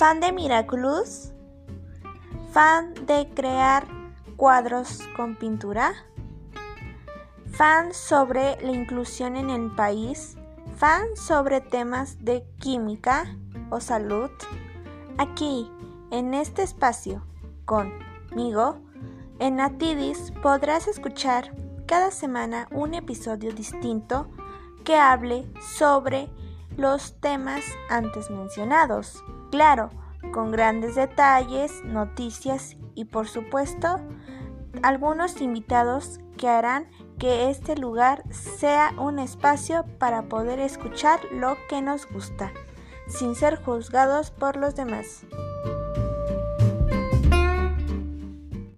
¿Fan de Miraculous? ¿Fan de crear cuadros con pintura? ¿Fan sobre la inclusión en el país? ¿Fan sobre temas de química o salud? Aquí, en este espacio, conmigo, en Atidis podrás escuchar cada semana un episodio distinto que hable sobre los temas antes mencionados. Claro, con grandes detalles, noticias y por supuesto algunos invitados que harán que este lugar sea un espacio para poder escuchar lo que nos gusta, sin ser juzgados por los demás.